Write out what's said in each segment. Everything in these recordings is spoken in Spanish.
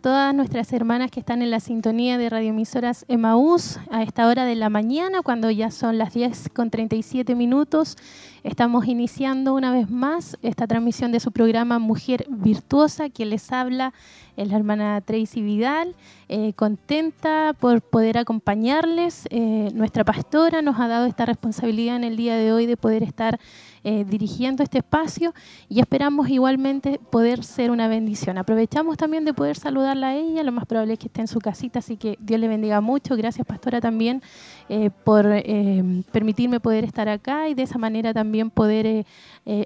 Todas nuestras hermanas que están en la sintonía de radioemisoras Emaús a esta hora de la mañana, cuando ya son las 10 con 37 minutos. Estamos iniciando una vez más esta transmisión de su programa Mujer Virtuosa, que les habla es la hermana Tracy Vidal, eh, contenta por poder acompañarles. Eh, nuestra pastora nos ha dado esta responsabilidad en el día de hoy de poder estar eh, dirigiendo este espacio y esperamos igualmente poder ser una bendición. Aprovechamos también de poder saludarla a ella, lo más probable es que esté en su casita, así que Dios le bendiga mucho. Gracias, pastora, también eh, por eh, permitirme poder estar acá y de esa manera también poder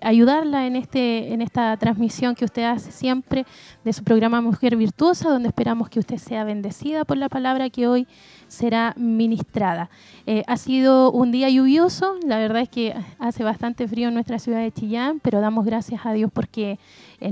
ayudarla en, este, en esta transmisión que usted hace siempre de su programa Mujer Virtuosa, donde esperamos que usted sea bendecida por la palabra que hoy será ministrada. Eh, ha sido un día lluvioso, la verdad es que hace bastante frío en nuestra ciudad de Chillán, pero damos gracias a Dios porque eh,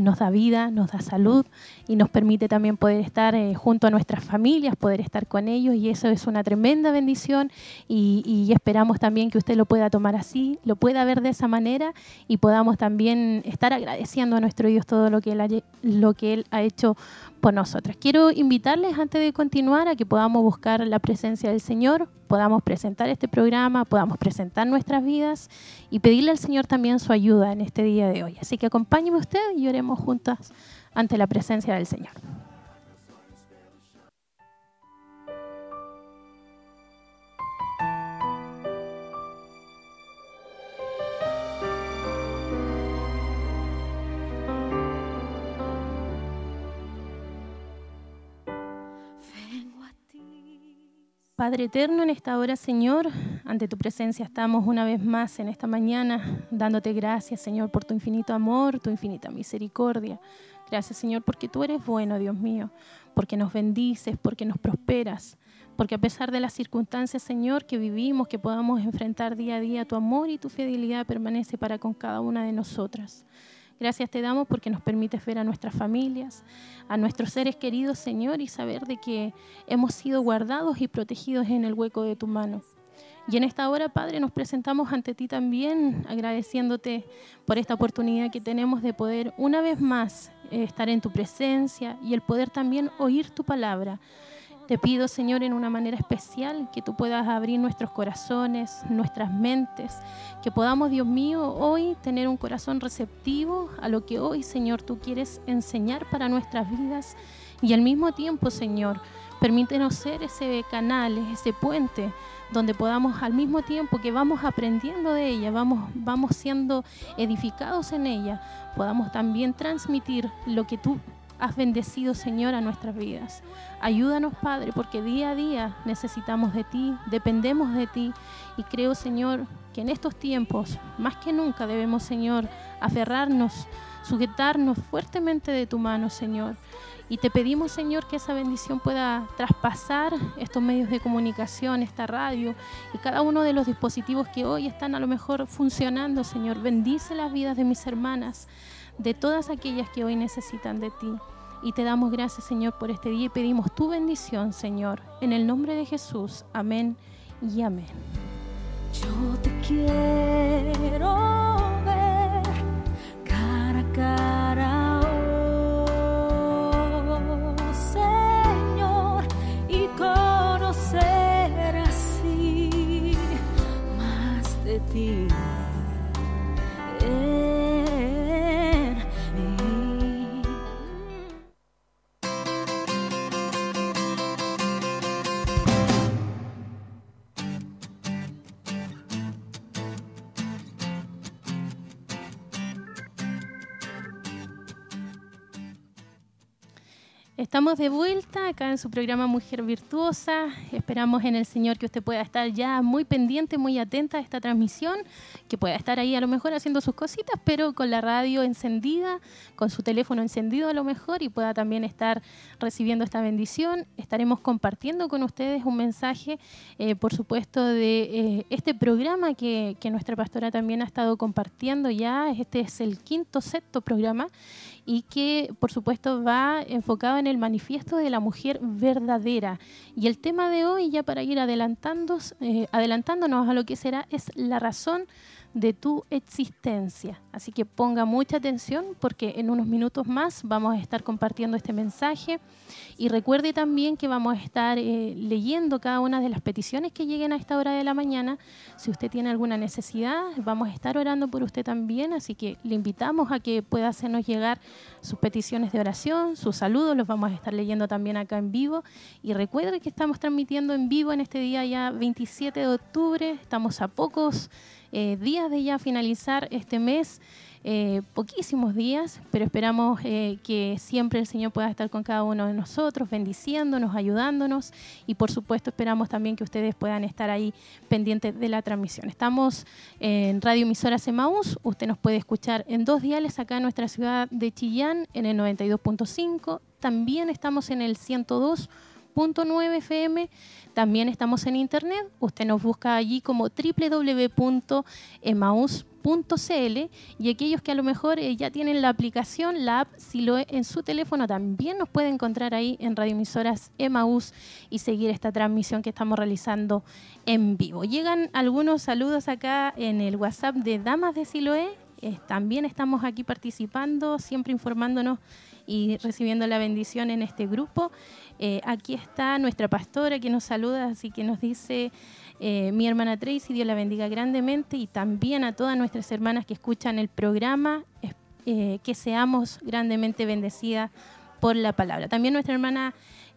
nos da vida, nos da salud y nos permite también poder estar eh, junto a nuestras familias, poder estar con ellos y eso es una tremenda bendición y, y, esperamos también que usted lo pueda tomar así, lo pueda ver de esa manera y podamos también estar agradeciendo a nuestro Dios todo lo que Él ha, lo que él ha hecho por nosotras. Quiero invitarles antes de continuar a que podamos buscar la presencia del Señor, podamos presentar este programa, podamos presentar nuestras vidas y pedirle al Señor también su ayuda en este día de hoy. Así que acompáñeme usted y oremos juntas ante la presencia del Señor. Padre eterno, en esta hora, Señor, ante tu presencia estamos una vez más en esta mañana, dándote gracias, Señor, por tu infinito amor, tu infinita misericordia. Gracias, Señor, porque tú eres bueno, Dios mío, porque nos bendices, porque nos prosperas, porque a pesar de las circunstancias, Señor, que vivimos, que podamos enfrentar día a día, tu amor y tu fidelidad permanece para con cada una de nosotras. Gracias te damos porque nos permites ver a nuestras familias, a nuestros seres queridos, Señor, y saber de que hemos sido guardados y protegidos en el hueco de tu mano. Y en esta hora, Padre, nos presentamos ante ti también, agradeciéndote por esta oportunidad que tenemos de poder una vez más eh, estar en tu presencia y el poder también oír tu palabra. Te pido, Señor, en una manera especial que tú puedas abrir nuestros corazones, nuestras mentes, que podamos, Dios mío, hoy tener un corazón receptivo a lo que hoy, Señor, tú quieres enseñar para nuestras vidas. Y al mismo tiempo, Señor, permítenos ser ese canal, ese puente, donde podamos al mismo tiempo que vamos aprendiendo de ella, vamos, vamos siendo edificados en ella, podamos también transmitir lo que tú has bendecido, Señor, a nuestras vidas. Ayúdanos, Padre, porque día a día necesitamos de ti, dependemos de ti y creo, Señor, que en estos tiempos, más que nunca, debemos, Señor, aferrarnos, sujetarnos fuertemente de tu mano, Señor. Y te pedimos, Señor, que esa bendición pueda traspasar estos medios de comunicación, esta radio y cada uno de los dispositivos que hoy están a lo mejor funcionando, Señor. Bendice las vidas de mis hermanas, de todas aquellas que hoy necesitan de ti. Y te damos gracias, Señor, por este día y pedimos tu bendición, Señor. En el nombre de Jesús. Amén y amén. Yo te quiero ver cara a cara, Estamos de vuelta acá en su programa Mujer Virtuosa. Esperamos en el Señor que usted pueda estar ya muy pendiente, muy atenta a esta transmisión, que pueda estar ahí a lo mejor haciendo sus cositas, pero con la radio encendida, con su teléfono encendido a lo mejor y pueda también estar recibiendo esta bendición. Estaremos compartiendo con ustedes un mensaje, eh, por supuesto, de eh, este programa que, que nuestra pastora también ha estado compartiendo ya. Este es el quinto, sexto programa y que por supuesto va enfocado en el manifiesto de la mujer verdadera. Y el tema de hoy, ya para ir adelantando, eh, adelantándonos a lo que será, es la razón de tu existencia. Así que ponga mucha atención porque en unos minutos más vamos a estar compartiendo este mensaje y recuerde también que vamos a estar eh, leyendo cada una de las peticiones que lleguen a esta hora de la mañana. Si usted tiene alguna necesidad, vamos a estar orando por usted también, así que le invitamos a que pueda hacernos llegar sus peticiones de oración, sus saludos, los vamos a estar leyendo también acá en vivo. Y recuerde que estamos transmitiendo en vivo en este día ya 27 de octubre, estamos a pocos eh, días de ya finalizar este mes. Eh, poquísimos días, pero esperamos eh, que siempre el Señor pueda estar con cada uno de nosotros, bendiciéndonos, ayudándonos y por supuesto esperamos también que ustedes puedan estar ahí pendientes de la transmisión. Estamos en Radio Emisora Semaús, usted nos puede escuchar en dos diales acá en nuestra ciudad de Chillán en el 92.5, también estamos en el 102.9 FM también estamos en internet, usted nos busca allí como www.emaus.cl y aquellos que a lo mejor eh, ya tienen la aplicación, la app Siloe en su teléfono, también nos puede encontrar ahí en radioemisoras Emaús y seguir esta transmisión que estamos realizando en vivo. Llegan algunos saludos acá en el WhatsApp de Damas de Siloé. Eh, también estamos aquí participando, siempre informándonos y recibiendo la bendición en este grupo. Eh, aquí está nuestra pastora que nos saluda, así que nos dice eh, mi hermana Tracy, Dios la bendiga grandemente y también a todas nuestras hermanas que escuchan el programa, eh, que seamos grandemente bendecidas por la palabra. También nuestra hermana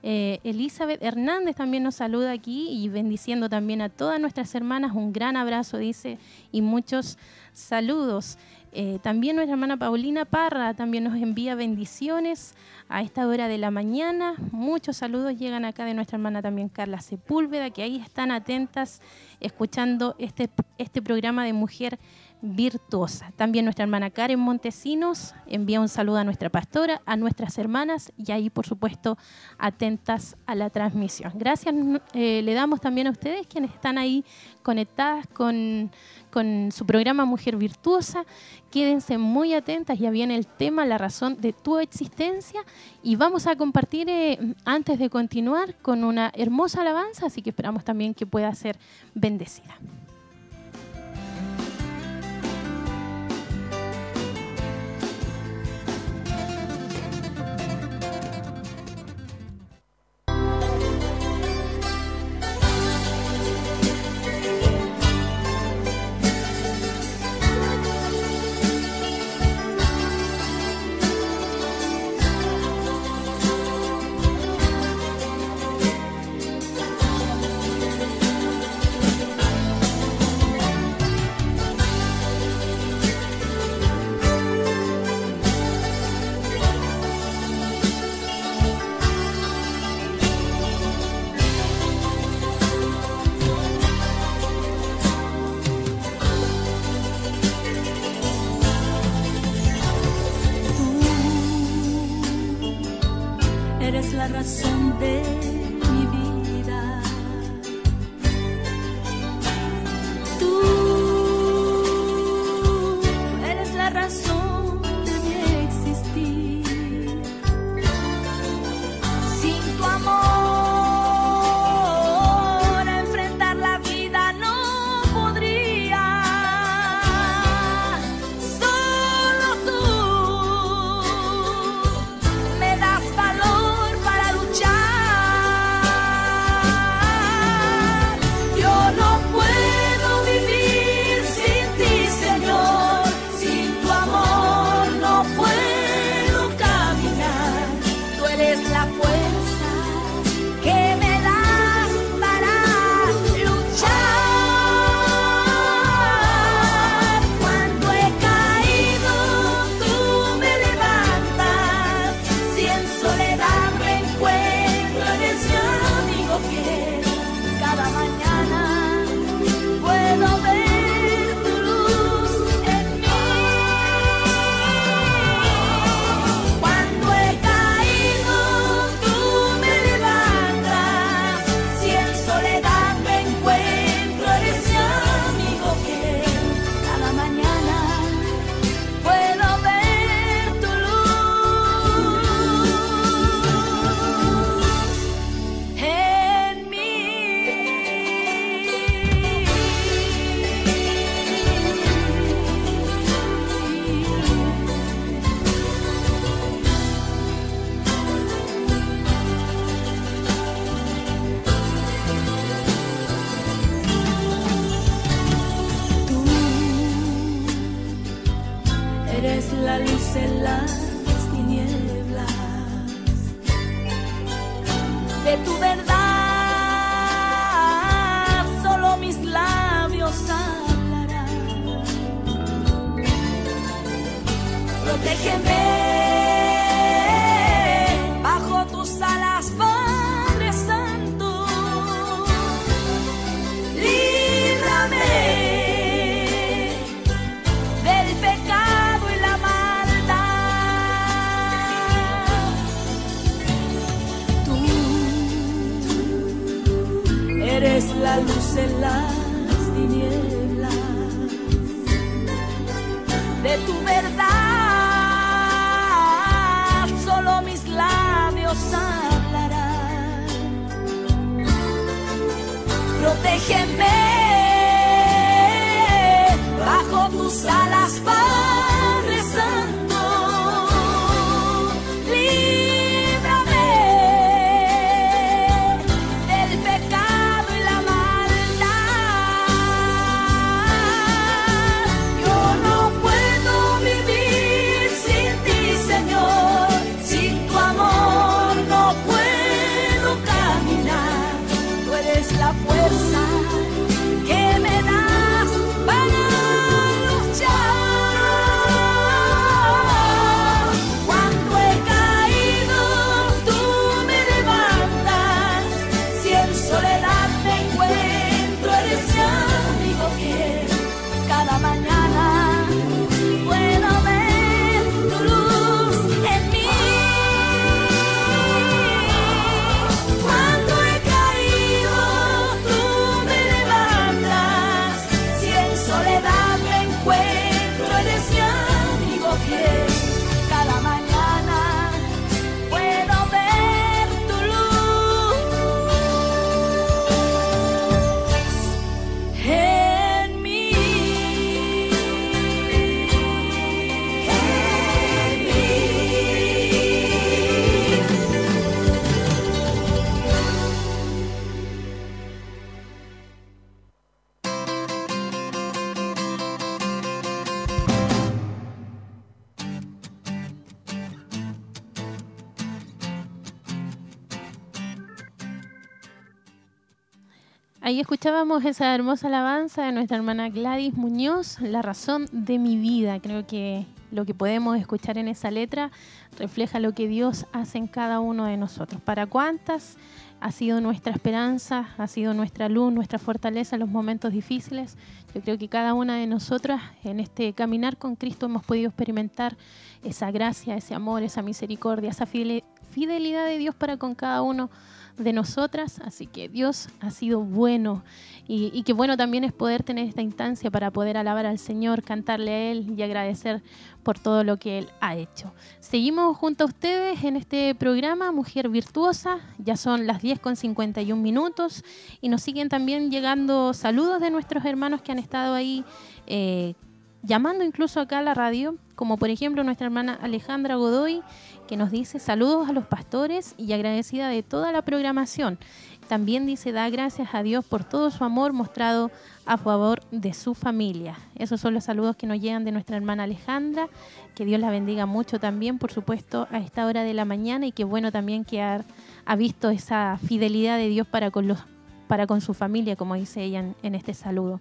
Elizabeth Hernández también nos saluda aquí y bendiciendo también a todas nuestras hermanas. Un gran abrazo, dice, y muchos saludos. Eh, también nuestra hermana Paulina Parra también nos envía bendiciones a esta hora de la mañana. Muchos saludos llegan acá de nuestra hermana también Carla Sepúlveda, que ahí están atentas escuchando este, este programa de Mujer virtuosa. También nuestra hermana Karen Montesinos envía un saludo a nuestra pastora, a nuestras hermanas y ahí, por supuesto, atentas a la transmisión. Gracias eh, le damos también a ustedes quienes están ahí conectadas con, con su programa Mujer Virtuosa. Quédense muy atentas, ya viene el tema, la razón de tu existencia y vamos a compartir eh, antes de continuar con una hermosa alabanza, así que esperamos también que pueda ser bendecida. la razón de Ahí escuchábamos esa hermosa alabanza de nuestra hermana Gladys Muñoz, La razón de mi vida. Creo que lo que podemos escuchar en esa letra refleja lo que Dios hace en cada uno de nosotros. ¿Para cuántas ha sido nuestra esperanza, ha sido nuestra luz, nuestra fortaleza en los momentos difíciles? Yo creo que cada una de nosotras en este caminar con Cristo hemos podido experimentar esa gracia, ese amor, esa misericordia, esa fidel- fidelidad de Dios para con cada uno de nosotras, así que Dios ha sido bueno y, y qué bueno también es poder tener esta instancia para poder alabar al Señor, cantarle a Él y agradecer por todo lo que Él ha hecho. Seguimos junto a ustedes en este programa Mujer Virtuosa, ya son las 10 con 51 minutos y nos siguen también llegando saludos de nuestros hermanos que han estado ahí eh, llamando incluso acá a la radio, como por ejemplo nuestra hermana Alejandra Godoy, que nos dice saludos a los pastores y agradecida de toda la programación. También dice, da gracias a Dios por todo su amor mostrado a favor de su familia. Esos son los saludos que nos llegan de nuestra hermana Alejandra. Que Dios la bendiga mucho también, por supuesto, a esta hora de la mañana y qué bueno también que ha, visto esa fidelidad de Dios para con, los, para con su familia, como dice ella en, este saludo.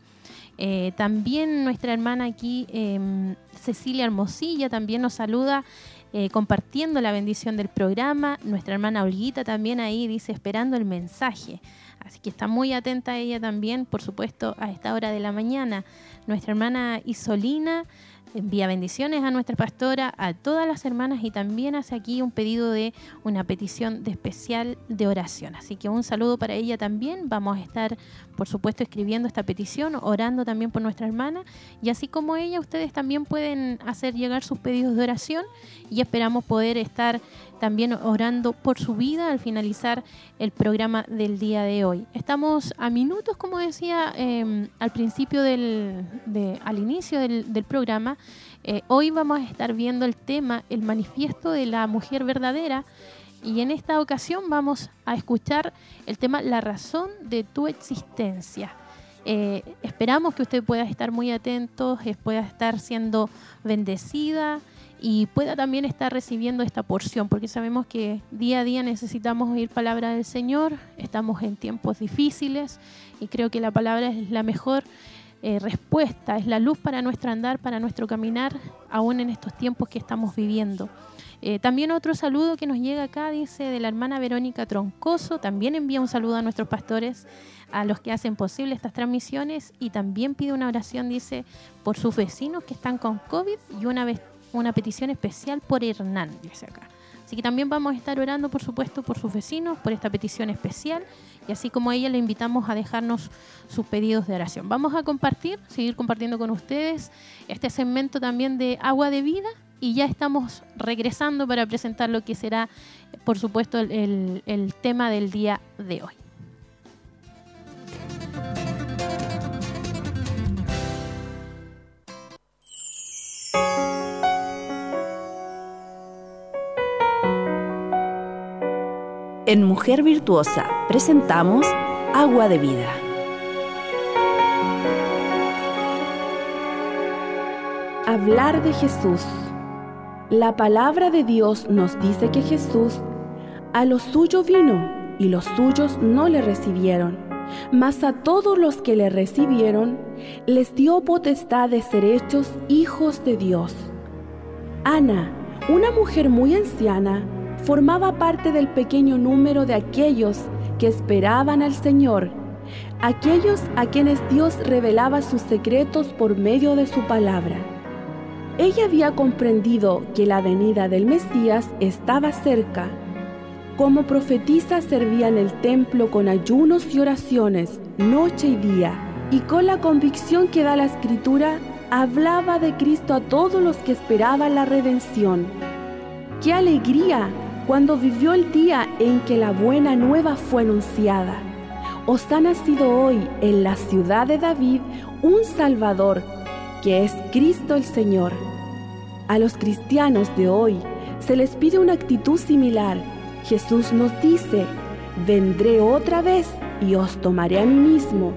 Eh, también nuestra hermana aquí, eh, Cecilia Hermosilla, también nos saluda eh, compartiendo la bendición del programa. Nuestra hermana Olguita también ahí dice esperando el mensaje. Así que está muy atenta ella también, por supuesto, a esta hora de la mañana. Nuestra hermana Isolina envía bendiciones a nuestra pastora, a todas las hermanas y también hace aquí un pedido de una petición de especial de oración. Así que un saludo para ella también. Vamos a estar, por supuesto, escribiendo esta petición, orando también por nuestra hermana. Y así como ella, ustedes también pueden hacer llegar sus pedidos de oración y esperamos poder estar también orando por su vida al finalizar el programa del día de hoy. Estamos a minutos, como decía eh, al principio del, de, al inicio del programa. Eh, hoy vamos a estar viendo el tema, el manifiesto de la mujer verdadera. Y en esta ocasión vamos a escuchar el tema La razón de tu existencia. Eh, esperamos que usted pueda estar muy atento, eh, pueda estar siendo bendecida y pueda también estar recibiendo esta porción, porque sabemos que día a día necesitamos oír palabra del Señor, estamos en tiempos difíciles y creo que la palabra es la mejor eh, respuesta, es la luz para nuestro andar, para nuestro caminar, aún en estos tiempos que estamos viviendo. Eh, también otro saludo que nos llega acá, dice de la hermana Verónica Troncoso, también envía un saludo a nuestros pastores, a los que hacen posible estas transmisiones y también pide una oración, dice, por sus vecinos que están con COVID y una, una petición especial por Hernán, dice acá. Así que también vamos a estar orando, por supuesto, por sus vecinos, por esta petición especial. Y así como a ella le invitamos a dejarnos sus pedidos de oración. Vamos a compartir, seguir compartiendo con ustedes este segmento también de agua de vida. Y ya estamos regresando para presentar lo que será, por supuesto, el, el tema del día de hoy. En Mujer Virtuosa presentamos Agua de Vida. Hablar de Jesús. La palabra de Dios nos dice que Jesús a lo suyo vino y los suyos no le recibieron, mas a todos los que le recibieron les dio potestad de ser hechos hijos de Dios. Ana, una mujer muy anciana, formaba parte del pequeño número de aquellos que esperaban al Señor, aquellos a quienes Dios revelaba sus secretos por medio de su palabra. Ella había comprendido que la venida del Mesías estaba cerca. Como profetisa servía en el templo con ayunos y oraciones, noche y día, y con la convicción que da la escritura, hablaba de Cristo a todos los que esperaban la redención. ¡Qué alegría cuando vivió el día en que la buena nueva fue anunciada. Os ha nacido hoy en la ciudad de David un Salvador, que es Cristo el Señor. A los cristianos de hoy se les pide una actitud similar. Jesús nos dice, vendré otra vez y os tomaré a mí mismo.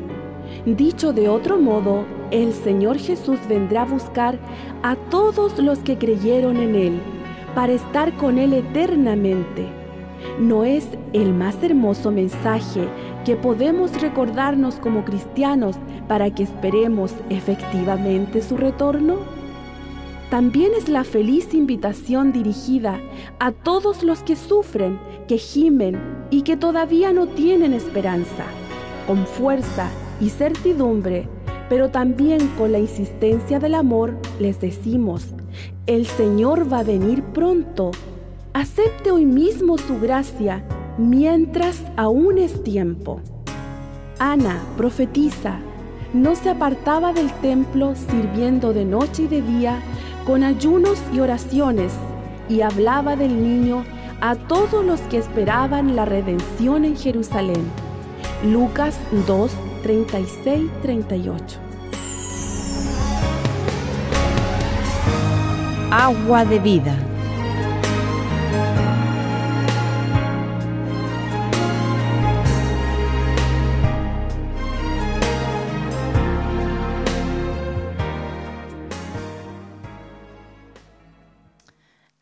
Dicho de otro modo, el Señor Jesús vendrá a buscar a todos los que creyeron en Él para estar con Él eternamente. ¿No es el más hermoso mensaje que podemos recordarnos como cristianos para que esperemos efectivamente su retorno? También es la feliz invitación dirigida a todos los que sufren, que gimen y que todavía no tienen esperanza. Con fuerza y certidumbre, pero también con la insistencia del amor, les decimos, el Señor va a venir pronto. Acepte hoy mismo su gracia mientras aún es tiempo. Ana, profetiza, no se apartaba del templo sirviendo de noche y de día con ayunos y oraciones y hablaba del niño a todos los que esperaban la redención en Jerusalén. Lucas 2, 36, 38. Agua de vida.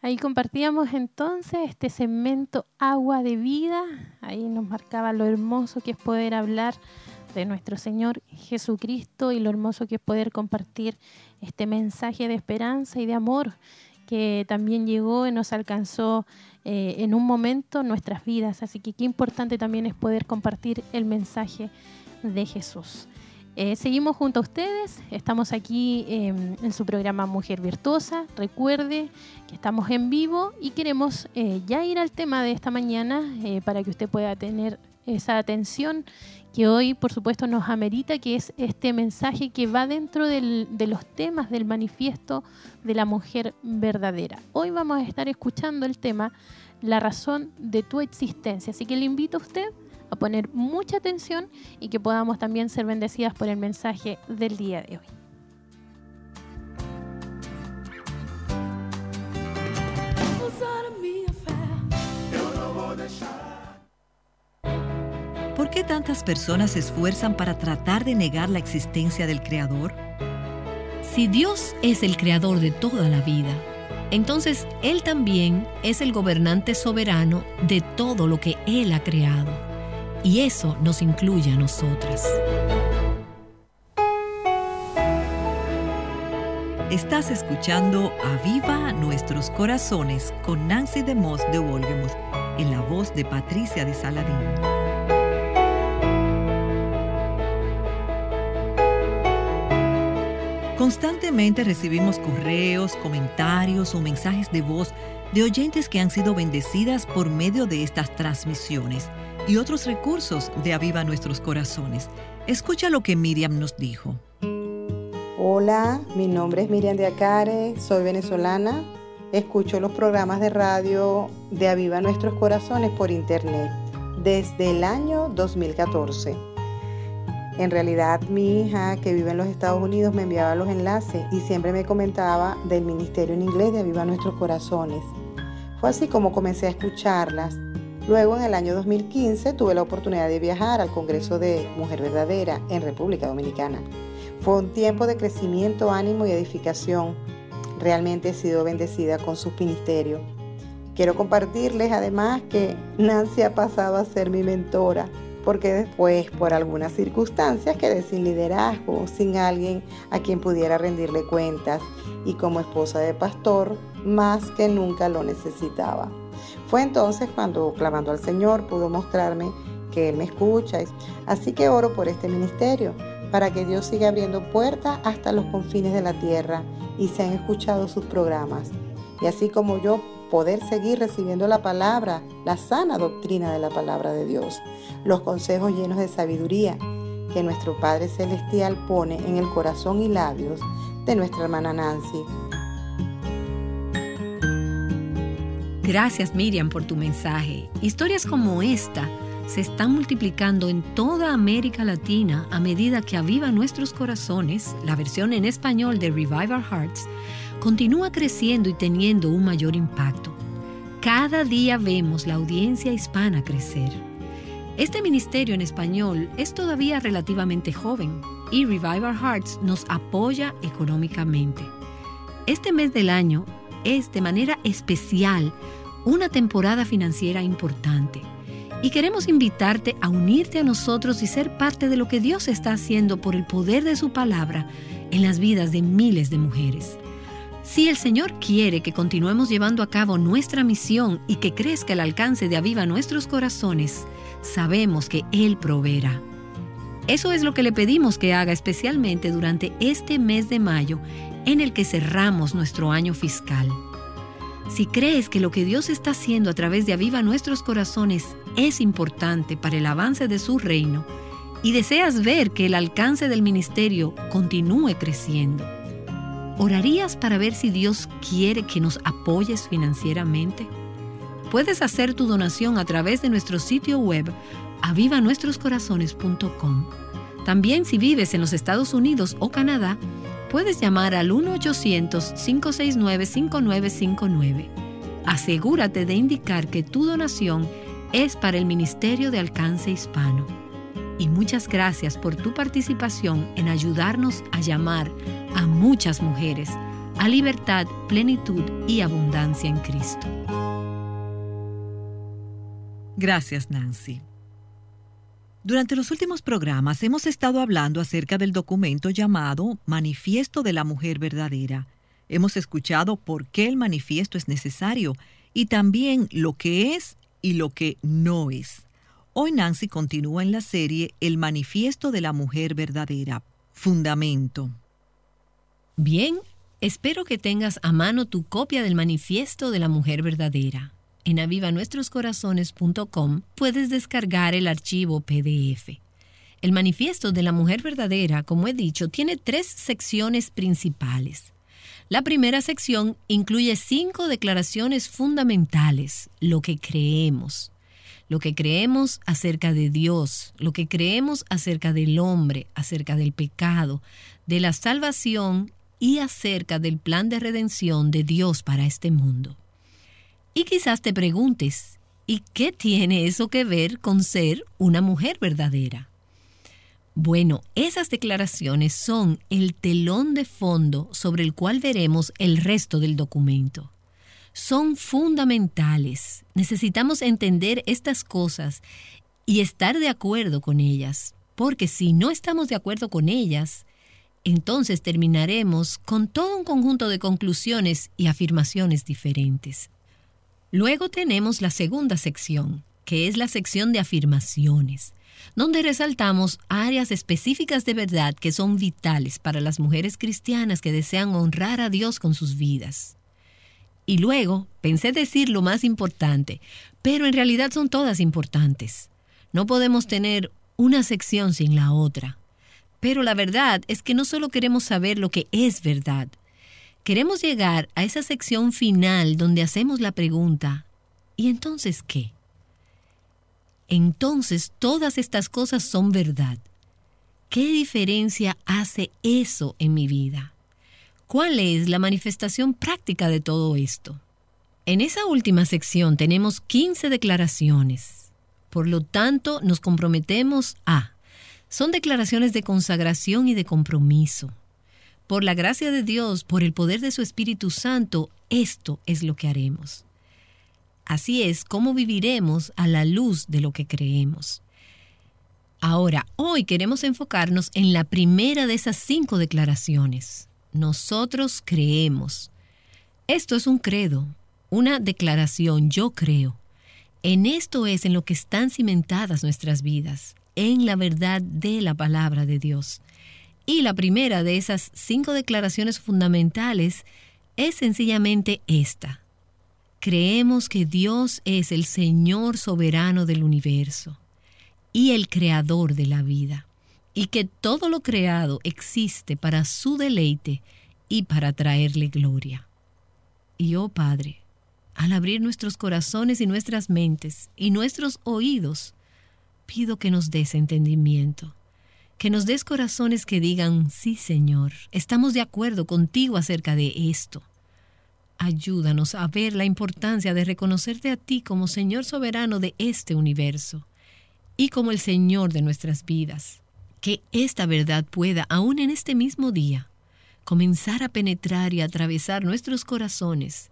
Ahí compartíamos entonces este segmento Agua de Vida. Ahí nos marcaba lo hermoso que es poder hablar de nuestro Señor Jesucristo y lo hermoso que es poder compartir este mensaje de esperanza y de amor que también llegó y nos alcanzó eh, en un momento nuestras vidas. Así que qué importante también es poder compartir el mensaje de Jesús. Eh, seguimos junto a ustedes, estamos aquí em, en su programa Mujer Virtuosa. Recuerde que estamos en vivo y queremos eh, ya ir al tema de esta mañana para que usted pueda tener esa atención que hoy, por supuesto, nos amerita, que es este mensaje que va dentro de los temas del manifiesto de la mujer verdadera. Hoy vamos a estar escuchando el tema La razón de tu existencia. Así que le invito a usted a poner mucha atención y que podamos también ser bendecidas por el mensaje del día de hoy. ¿Por qué tantas personas se esfuerzan para tratar de negar la existencia del Creador? Si Dios es el creador de toda la vida, entonces Él también es el gobernante soberano de todo lo que Él ha creado. Y eso nos incluye a nosotras. Estás escuchando Aviva Nuestros Corazones con Nancy DeMoss de Wolgemuth en la voz de Patricia de Saladín. Constantemente recibimos correos, comentarios o mensajes de voz de oyentes que han sido bendecidas por medio de estas transmisiones y otros recursos de Aviva Nuestros Corazones. Escucha lo que Miriam nos dijo. Hola, mi nombre es Miriam de Acare, soy venezolana. Escucho los programas de radio de Aviva Nuestros Corazones por internet desde el año 2014. En realidad mi hija que vive en los Estados Unidos me enviaba los enlaces y siempre me comentaba del ministerio en inglés de Aviva Nuestros Corazones. Fue así como comencé a escucharlas. Luego en el año 2015 tuve la oportunidad de viajar al Congreso de Mujer Verdadera en República Dominicana. Fue un tiempo de crecimiento, ánimo y edificación. Realmente he sido bendecida con su ministerio. Quiero compartirles además que Nancy ha pasado a ser mi mentora, porque después, por algunas circunstancias, quedé sin liderazgo, sin alguien a quien pudiera rendirle cuentas, y como esposa de pastor, más que nunca lo necesitaba. Fue entonces cuando, clamando al Señor, pudo mostrarme que Él me escucha. Así que oro por este ministerio para que Dios siga abriendo puertas hasta los confines de la tierra y se han escuchado sus programas. Y así como yo, poder seguir recibiendo la palabra, la sana doctrina de la palabra de Dios, los consejos llenos de sabiduría que nuestro Padre Celestial pone en el corazón y labios de nuestra hermana Nancy. Gracias Miriam por tu mensaje. Historias como esta se están multiplicando en toda América Latina a medida que Aviva Nuestros Corazones, la versión en español de Revive Our Hearts, continúa creciendo y teniendo un mayor impacto. Cada día vemos la audiencia hispana crecer. Este ministerio en español es todavía relativamente joven y Revive Our Hearts nos apoya económicamente. Este mes del año es de manera especial una temporada financiera importante y queremos invitarte a unirte a nosotros y ser parte de lo que Dios está haciendo por el poder de su palabra en las vidas de miles de mujeres. Si el Señor quiere que continuemos llevando a cabo nuestra misión y que crezca el alcance de Aviva nuestros corazones, sabemos que Él proveerá. Eso es lo que le pedimos que haga especialmente durante este mes de mayo en el que cerramos nuestro año fiscal. Si crees que lo que Dios está haciendo a través de Aviva Nuestros Corazones es importante para el avance de su reino y deseas ver que el alcance del ministerio continúe creciendo, ¿orarías para ver si Dios quiere que nos apoyes financieramente? Puedes hacer tu donación a través de nuestro sitio web avivanuestroscorazones.com. También si vives en los Estados Unidos o Canadá, puedes llamar al 1-800-569-5959. Asegúrate de indicar que tu donación es para el Ministerio de Alcance Hispano. Y muchas gracias por tu participación en ayudarnos a llamar a muchas mujeres a libertad, plenitud y abundancia en Cristo. Gracias, Nancy. Durante los últimos programas hemos estado hablando acerca del documento llamado Manifiesto de la Mujer Verdadera. Hemos escuchado por qué el manifiesto es necesario y también lo que es y lo que no es. Hoy Nancy continúa en la serie El Manifiesto de la Mujer Verdadera, Fundamento. Bien, espero que tengas a mano tu copia del Manifiesto de la Mujer Verdadera en avivanuestroscorazones.com puedes descargar el archivo PDF. El manifiesto de la mujer verdadera, como he dicho, tiene tres secciones principales. La primera sección incluye cinco declaraciones fundamentales, lo que creemos, lo que creemos acerca de Dios, lo que creemos acerca del hombre, acerca del pecado, de la salvación y acerca del plan de redención de Dios para este mundo. Y quizás te preguntes, ¿y qué tiene eso que ver con ser una mujer verdadera? Bueno, esas declaraciones son el telón de fondo sobre el cual veremos el resto del documento. Son fundamentales. Necesitamos entender estas cosas y estar de acuerdo con ellas, porque si no estamos de acuerdo con ellas, entonces terminaremos con todo un conjunto de conclusiones y afirmaciones diferentes. Luego tenemos la segunda sección, que es la sección de afirmaciones, donde resaltamos áreas específicas de verdad que son vitales para las mujeres cristianas que desean honrar a Dios con sus vidas. Y luego pensé decir lo más importante, pero en realidad son todas importantes. No podemos tener una sección sin la otra. Pero la verdad es que no solo queremos saber lo que es verdad, queremos llegar a esa sección final donde hacemos la pregunta, ¿y entonces qué? Entonces todas estas cosas son verdad. ¿Qué diferencia hace eso en mi vida? ¿Cuál es la manifestación práctica de todo esto? En esa última sección tenemos 15 declaraciones. Por lo tanto, nos comprometemos a... Son declaraciones de consagración y de compromiso. Por la gracia de Dios, por el poder de su Espíritu Santo, esto es lo que haremos. Así es como viviremos a la luz de lo que creemos. Ahora, hoy queremos enfocarnos en la primera de esas cinco declaraciones. Nosotros creemos. Esto es un credo, una declaración, yo creo. En esto es en lo que están cimentadas nuestras vidas, en la verdad de la palabra de Dios. Y la primera de esas cinco declaraciones fundamentales es sencillamente esta. Creemos que Dios es el Señor soberano del universo y el creador de la vida, y que todo lo creado existe para su deleite y para traerle gloria. Y oh Padre, al abrir nuestros corazones y nuestras mentes y nuestros oídos, pido que nos des entendimiento, que nos des corazones que digan, sí Señor, estamos de acuerdo contigo acerca de esto Ayúdanos a ver la importancia de reconocerte a ti como Señor soberano de este universo y como el Señor de nuestras vidas. Que esta verdad pueda, aún en este mismo día, comenzar a penetrar y atravesar nuestros corazones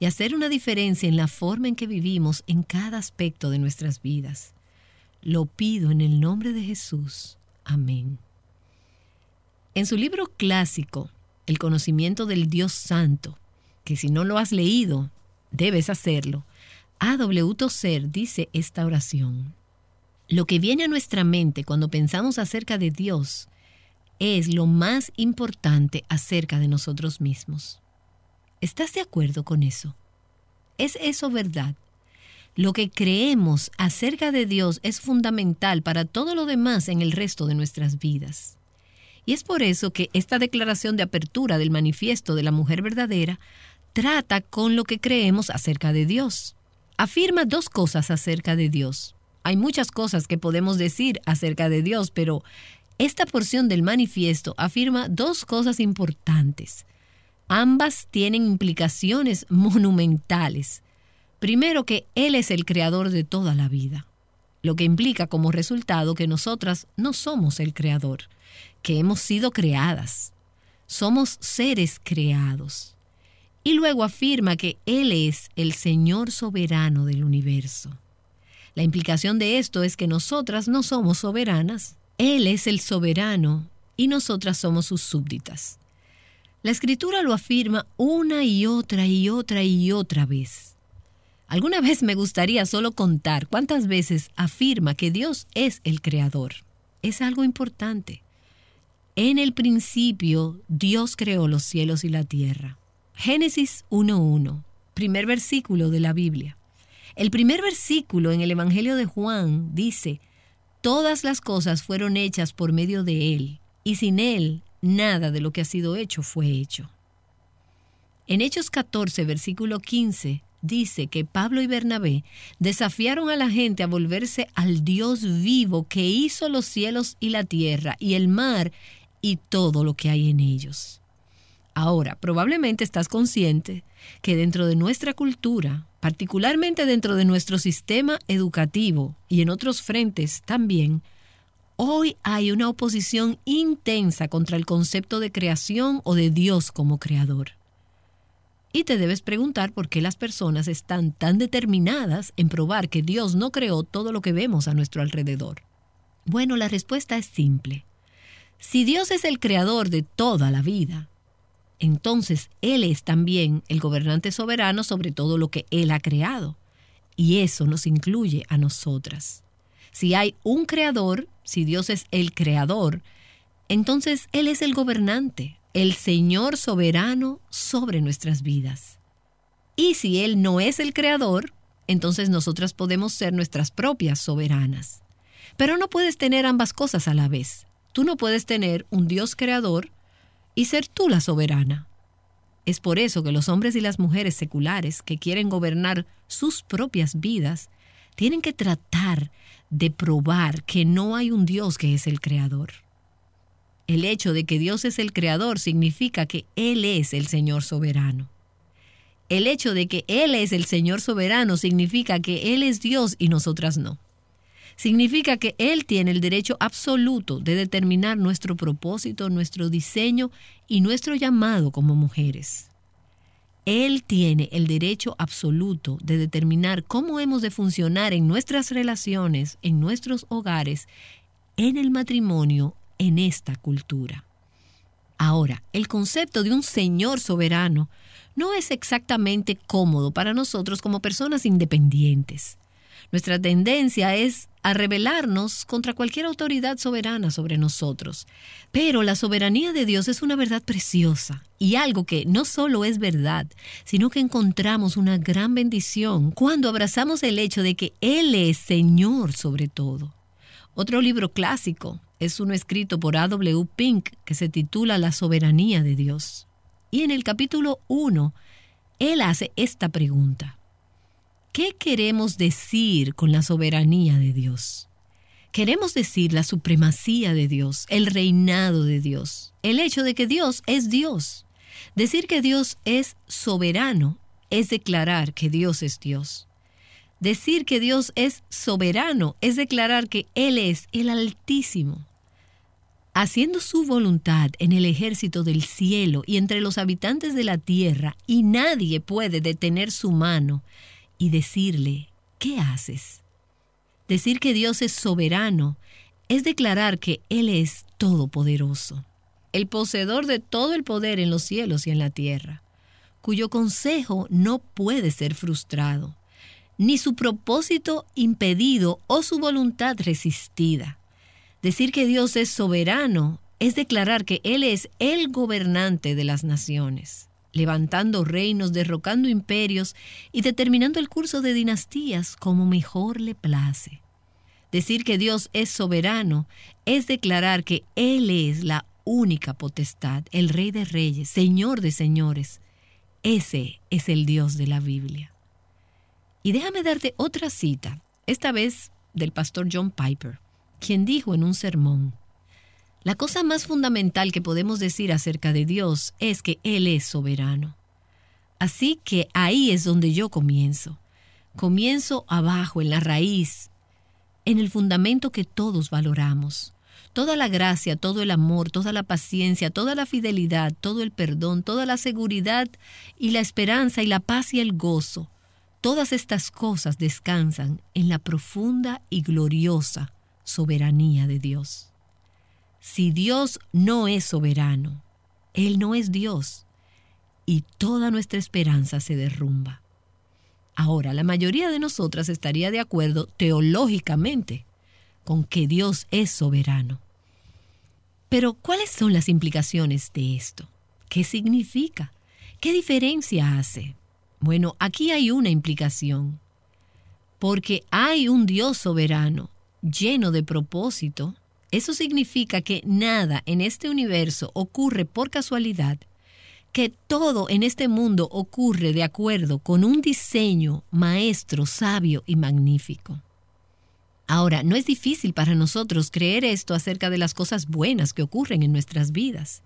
y hacer una diferencia en la forma en que vivimos en cada aspecto de nuestras vidas. Lo pido en el nombre de Jesús. Amén. En su libro clásico, El conocimiento del Dios Santo, que si no lo has leído, debes hacerlo. A.W. Tozer dice esta oración. Lo que viene a nuestra mente cuando pensamos acerca de Dios es lo más importante acerca de nosotros mismos. ¿Estás de acuerdo con eso? ¿Es eso verdad? Lo que creemos acerca de Dios es fundamental para todo lo demás en el resto de nuestras vidas. Y es por eso que esta declaración de apertura del manifiesto de la mujer verdadera trata con lo que creemos acerca de Dios. Afirma dos cosas acerca de Dios. Hay muchas cosas que podemos decir acerca de Dios, pero esta porción del manifiesto afirma dos cosas importantes. Ambas tienen implicaciones monumentales. Primero que Él es el creador de toda la vida, lo que implica como resultado que nosotras no somos el creador, que hemos sido creadas. Somos seres creados y luego afirma que Él es el Señor soberano del universo. La implicación de esto es que nosotras no somos soberanas, Él es el soberano y nosotras somos sus súbditas. La escritura lo afirma una y otra y otra y otra vez. Alguna vez me gustaría solo contar cuántas veces afirma que Dios es el creador. Es algo importante. En el principio Dios creó los cielos y la tierra. Génesis 1.1, primer versículo de la Biblia. El primer versículo en el Evangelio de Juan dice, Todas las cosas fueron hechas por medio de Él, y sin Él nada de lo que ha sido hecho fue hecho. En Hechos 14, versículo 15, dice que Pablo y Bernabé desafiaron a la gente a volverse al Dios vivo que hizo los cielos y la tierra y el mar y todo lo que hay en ellos. Ahora, probablemente estás consciente que dentro de nuestra cultura, particularmente dentro de nuestro sistema educativo y en otros frentes también, hoy hay una oposición intensa contra el concepto de creación o de Dios como creador. Y te debes preguntar por qué las personas están tan determinadas en probar que Dios no creó todo lo que vemos a nuestro alrededor. Bueno, la respuesta es simple. Si Dios es el creador de toda la vida, entonces Él es también el gobernante soberano sobre todo lo que Él ha creado. Y eso nos incluye a nosotras. Si hay un creador, si Dios es el creador, entonces Él es el gobernante, el Señor soberano sobre nuestras vidas. Y si Él no es el creador, entonces nosotras podemos ser nuestras propias soberanas. Pero no puedes tener ambas cosas a la vez. Tú no puedes tener un Dios creador y ser tú la soberana. Es por eso que los hombres y las mujeres seculares que quieren gobernar sus propias vidas tienen que tratar de probar que no hay un Dios que es el creador. El hecho de que Dios es el creador significa que Él es el Señor soberano. El hecho de que Él es el Señor soberano significa que Él es Dios y nosotras no significa que Él tiene el derecho absoluto de determinar nuestro propósito, nuestro diseño y nuestro llamado como mujeres. Él tiene el derecho absoluto de determinar cómo hemos de funcionar en nuestras relaciones, en nuestros hogares, en el matrimonio, en esta cultura. Ahora, el concepto de un Señor soberano no es exactamente cómodo para nosotros como personas independientes. Nuestra tendencia es a rebelarnos contra cualquier autoridad soberana sobre nosotros. Pero la soberanía de Dios es una verdad preciosa y algo que no solo es verdad, sino que encontramos una gran bendición cuando abrazamos el hecho de que Él es Señor sobre todo. Otro libro clásico es uno escrito por A.W. Pink que se titula La soberanía de Dios. Y en el capítulo 1, él hace esta pregunta. ¿Qué queremos decir con la soberanía de Dios? Queremos decir la supremacía de Dios, el reinado de Dios, el hecho de que Dios es Dios. Decir que Dios es soberano es declarar que Dios es Dios. Decir que Dios es soberano es declarar que Él es el Altísimo. Haciendo su voluntad en el ejército del cielo y entre los habitantes de la tierra, y nadie puede detener su mano, y decirle, ¿qué haces? Decir que Dios es soberano es declarar que Él es todopoderoso, el poseedor de todo el poder en los cielos y en la tierra, cuyo consejo no puede ser frustrado, ni su propósito impedido o su voluntad resistida. Decir que Dios es soberano es declarar que Él es el gobernante de las naciones levantando reinos, derrocando imperios y determinando el curso de dinastías como mejor le place. Decir que Dios es soberano es declarar que Él es la única potestad, el Rey de Reyes, Señor de Señores. Ese es el Dios de la Biblia. Y déjame darte otra cita, esta vez del pastor John Piper, quien dijo en un sermón, la cosa más fundamental que podemos decir acerca de Dios es que Él es soberano. Así que ahí es donde yo comienzo. Comienzo abajo, en la raíz, en el fundamento que todos valoramos. Toda la gracia, todo el amor, toda la paciencia, toda la fidelidad, todo el perdón, toda la seguridad y la esperanza y la paz y el gozo, todas estas cosas descansan en la profunda y gloriosa soberanía de Dios. Si Dios no es soberano, Él no es Dios, y toda nuestra esperanza se derrumba. Ahora, la mayoría de nosotras estaría de acuerdo teológicamente con que Dios es soberano. Pero, ¿cuáles son las implicaciones de esto? ¿Qué significa? ¿Qué diferencia hace? Bueno, aquí hay una implicación. Porque hay un Dios soberano, lleno de propósito, eso significa que nada en este universo ocurre por casualidad, que todo en este mundo ocurre de acuerdo con un diseño maestro, sabio y magnífico. Ahora, no es difícil para nosotros creer esto acerca de las cosas buenas que ocurren en nuestras vidas.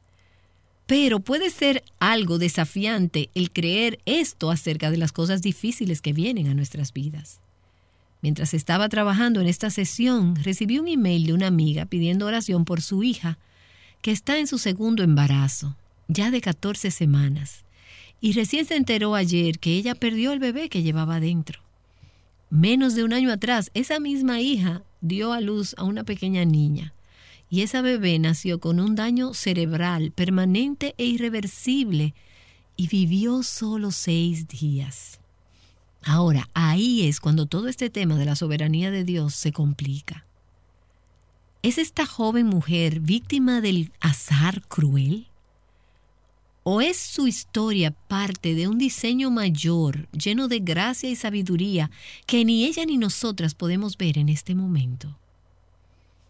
Pero puede ser algo desafiante el creer esto acerca de las cosas difíciles que vienen a nuestras vidas. Mientras estaba trabajando en esta sesión, recibí un email de una amiga pidiendo oración por su hija, que está en su segundo embarazo, ya de 14 semanas, y recién se enteró ayer que ella perdió el bebé que llevaba dentro. Menos de un año atrás, esa misma hija dio a luz a una pequeña niña, y esa bebé nació con un daño cerebral permanente e irreversible y vivió solo seis días. Ahora, ahí es cuando todo este tema de la soberanía de Dios se complica. ¿Es esta joven mujer víctima del azar cruel? ¿O es su historia parte de un diseño mayor, lleno de gracia y sabiduría, que ni ella ni nosotras podemos ver en este momento?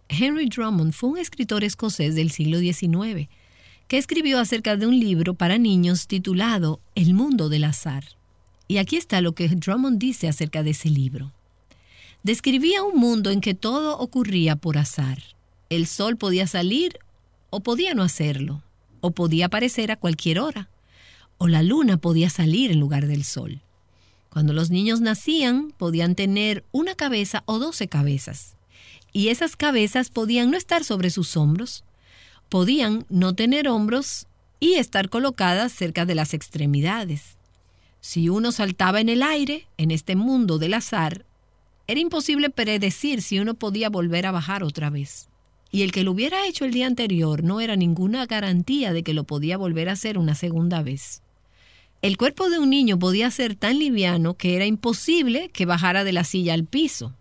Henry Drummond fue un escritor escocés del siglo XIX que escribió acerca de un libro para niños titulado El mundo del azar. Y aquí está lo que Drummond dice acerca de ese libro. Describía un mundo en que todo ocurría por azar. El sol podía salir o podía no hacerlo, o podía aparecer a cualquier hora, o la luna podía salir en lugar del sol. Cuando los niños nacían, podían tener una cabeza o doce cabezas y esas cabezas podían no estar sobre sus hombros, podían no tener hombros y estar colocadas cerca de las extremidades. Si uno saltaba en el aire, en este mundo del azar, era imposible predecir si uno podía volver a bajar otra vez. Y el que lo hubiera hecho el día anterior no era ninguna garantía de que lo podía volver a hacer una segunda vez. El cuerpo de un niño podía ser tan liviano que era imposible que bajara de la silla al piso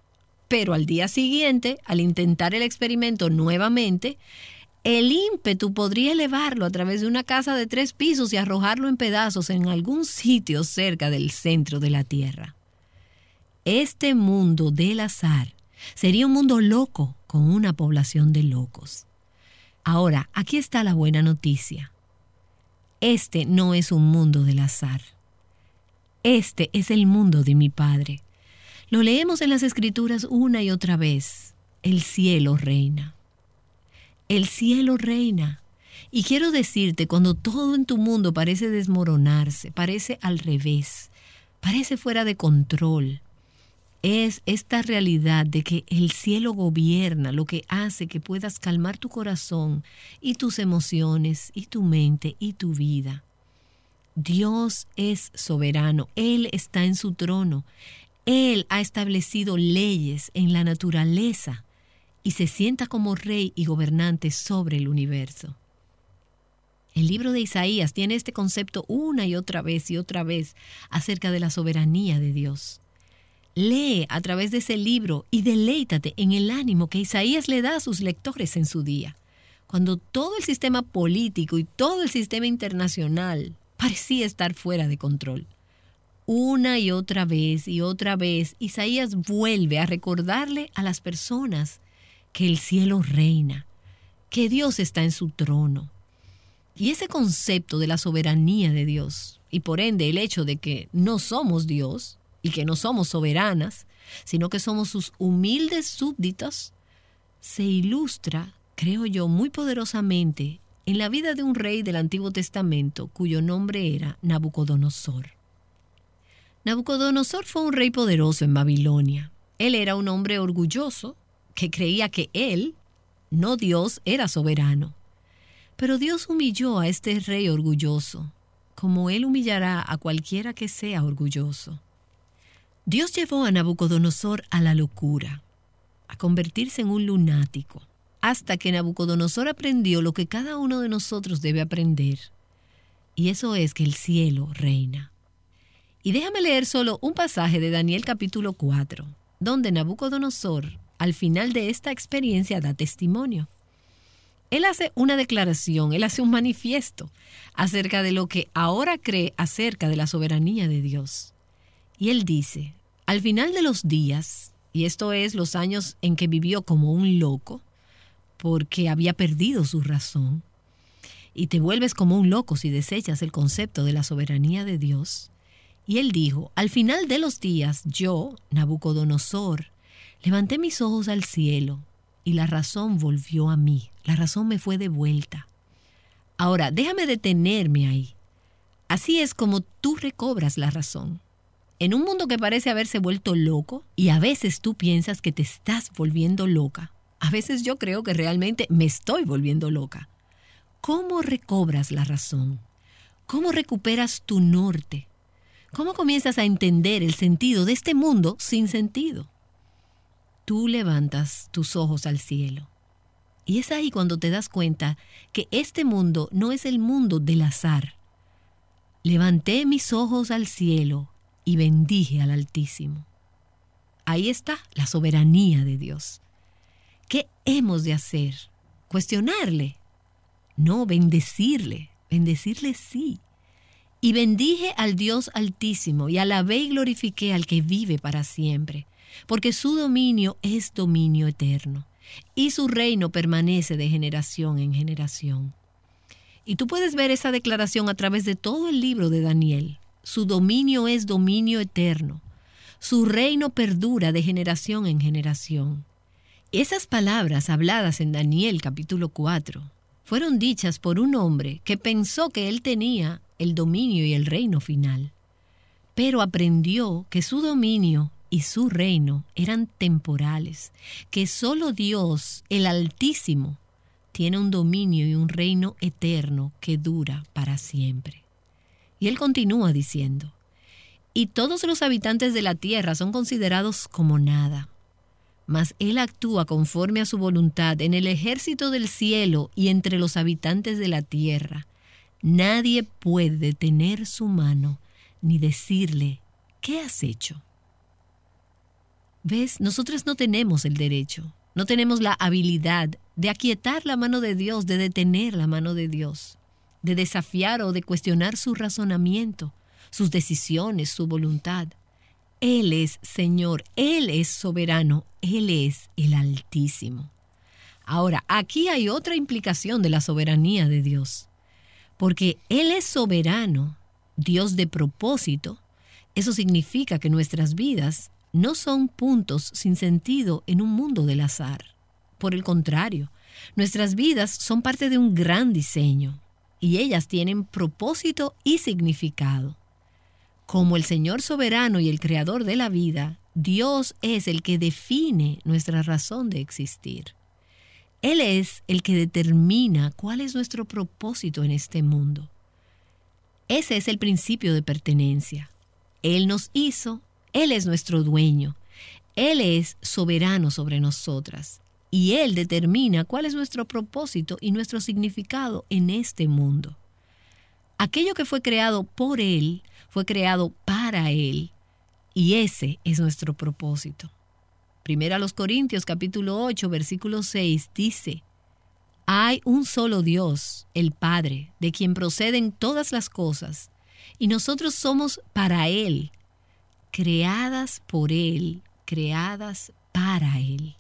pero al día siguiente, al intentar el experimento nuevamente, el ímpetu podría elevarlo a través de una casa de tres pisos y arrojarlo en pedazos en algún sitio cerca del centro de la Tierra. Este mundo del azar sería un mundo loco con una población de locos. Ahora, aquí está la buena noticia. Este no es un mundo del azar. Este es el mundo de mi Padre. Lo leemos en las escrituras una y otra vez. El cielo reina. El cielo reina. Y quiero decirte, cuando todo en tu mundo parece desmoronarse, parece al revés, parece fuera de control, es esta realidad de que el cielo gobierna lo que hace que puedas calmar tu corazón y tus emociones y tu mente y tu vida. Dios es soberano, Él está en su trono, él ha establecido leyes en la naturaleza y se sienta como rey y gobernante sobre el universo. El libro de Isaías tiene este concepto una y otra vez y otra vez acerca de la soberanía de Dios. Lee a través de ese libro y deleítate en el ánimo que Isaías le da a sus lectores en su día, cuando todo el sistema político y todo el sistema internacional parecía estar fuera de control. Una y otra vez y otra vez, Isaías vuelve a recordarle a las personas que el cielo reina, que Dios está en su trono. Y ese concepto de la soberanía de Dios, y por ende el hecho de que no somos Dios y que no somos soberanas, sino que somos sus humildes súbditos, se ilustra, creo yo, muy poderosamente en la vida de un rey del Antiguo Testamento cuyo nombre era Nabucodonosor. Nabucodonosor fue un rey poderoso en Babilonia. Él era un hombre orgulloso que creía que él, no Dios, era soberano. Pero Dios humilló a este rey orgulloso, como él humillará a cualquiera que sea orgulloso. Dios llevó a Nabucodonosor a la locura, a convertirse en un lunático, hasta que Nabucodonosor aprendió lo que cada uno de nosotros debe aprender, y eso es que el cielo reina. Y déjame leer solo un pasaje de Daniel capítulo 4, donde Nabucodonosor, al final de esta experiencia, da testimonio. Él hace una declaración, él hace un manifiesto acerca de lo que ahora cree acerca de la soberanía de Dios. Y él dice, al final de los días, y esto es los años en que vivió como un loco, porque había perdido su razón, y te vuelves como un loco si desechas el concepto de la soberanía de Dios, y él dijo, al final de los días yo, Nabucodonosor, levanté mis ojos al cielo y la razón volvió a mí, la razón me fue de vuelta. Ahora, déjame detenerme ahí. Así es como tú recobras la razón. En un mundo que parece haberse vuelto loco, y a veces tú piensas que te estás volviendo loca, a veces yo creo que realmente me estoy volviendo loca. ¿Cómo recobras la razón? ¿Cómo recuperas tu norte? ¿Cómo comienzas a entender el sentido de este mundo sin sentido? Tú levantas tus ojos al cielo Y es ahí cuando te das cuenta que este mundo no es el mundo del azar. Levanté mis ojos al cielo y bendije al Altísimo. Ahí está la soberanía de Dios. ¿Qué hemos de hacer? ¿Cuestionarle? No, bendecirle. Bendecirle sí. Y bendije al Dios Altísimo y alabé y glorifiqué al que vive para siempre, porque su dominio es dominio eterno y su reino permanece de generación en generación. Y tú puedes ver esa declaración a través de todo el libro de Daniel. Su dominio es dominio eterno. Su reino perdura de generación en generación. Esas palabras habladas en Daniel capítulo 4 fueron dichas por un hombre que pensó que él tenía el dominio y el reino final, pero aprendió que su dominio y su reino eran temporales, que solo Dios, el Altísimo, tiene un dominio y un reino eterno que dura para siempre. Y él continúa diciendo, y todos los habitantes de la tierra son considerados como nada, mas él actúa conforme a su voluntad en el ejército del cielo y entre los habitantes de la tierra. Nadie puede detener su mano ni decirle, ¿qué has hecho? ¿Ves? Nosotros no tenemos el derecho, no tenemos la habilidad de aquietar la mano de Dios, de detener la mano de Dios, de desafiar o de cuestionar su razonamiento, sus decisiones, su voluntad. Él es Señor, Él es soberano, Él es el Altísimo. Ahora, aquí hay otra implicación de la soberanía de Dios, porque Él es soberano, Dios de propósito, eso significa que nuestras vidas no son puntos sin sentido en un mundo del azar. Por el contrario, nuestras vidas son parte de un gran diseño y ellas tienen propósito y significado. Como el Señor soberano y el creador de la vida, Dios es el que define nuestra razón de existir. Él es el que determina cuál es nuestro propósito en este mundo. Ese es el principio de pertenencia. Él nos hizo él es nuestro dueño. Él es soberano sobre nosotras. Y Él determina cuál es nuestro propósito y nuestro significado en este mundo. Aquello que fue creado por Él fue creado para Él. Y ese es nuestro propósito. Primera a los Corintios capítulo 8 versículo 6 dice, Hay un solo Dios, el Padre, de quien proceden todas las cosas, y nosotros somos para Él, creadas por Él, creadas para Él.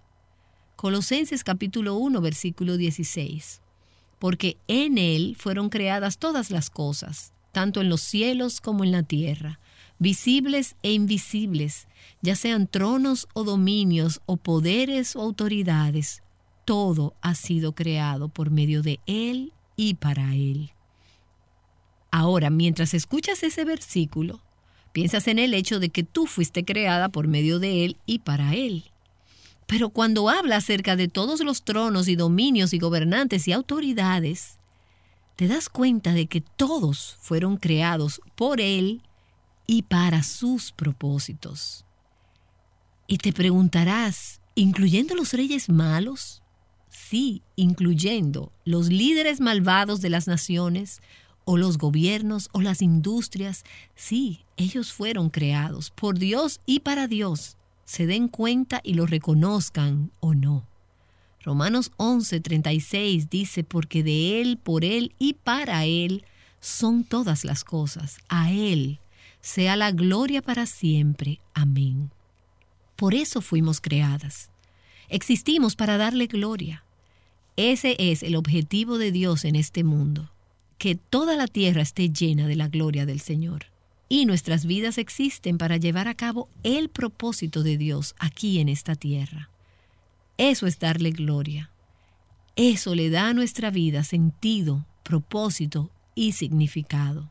Colosenses capítulo 1, versículo 16. Porque en Él fueron creadas todas las cosas, tanto en los cielos como en la tierra, visibles e invisibles, ya sean tronos o dominios o poderes o autoridades, todo ha sido creado por medio de Él y para Él. Ahora, mientras escuchas ese versículo, Piensas en el hecho de que tú fuiste creada por medio de Él y para Él. Pero cuando habla acerca de todos los tronos y dominios y gobernantes y autoridades, te das cuenta de que todos fueron creados por Él y para sus propósitos. Y te preguntarás, ¿incluyendo los reyes malos? Sí, incluyendo los líderes malvados de las naciones, o los gobiernos o las industrias, sí, ellos fueron creados por Dios y para Dios, se den cuenta y lo reconozcan o no. Romanos 11:36 dice, porque de Él, por Él y para Él son todas las cosas. A Él sea la gloria para siempre. Amén. Por eso fuimos creadas. Existimos para darle gloria. Ese es el objetivo de Dios en este mundo que toda la tierra esté llena de la gloria del Señor. Y nuestras vidas existen para llevar a cabo el propósito de Dios aquí en esta tierra. Eso es darle gloria. Eso le da a nuestra vida sentido, propósito y significado.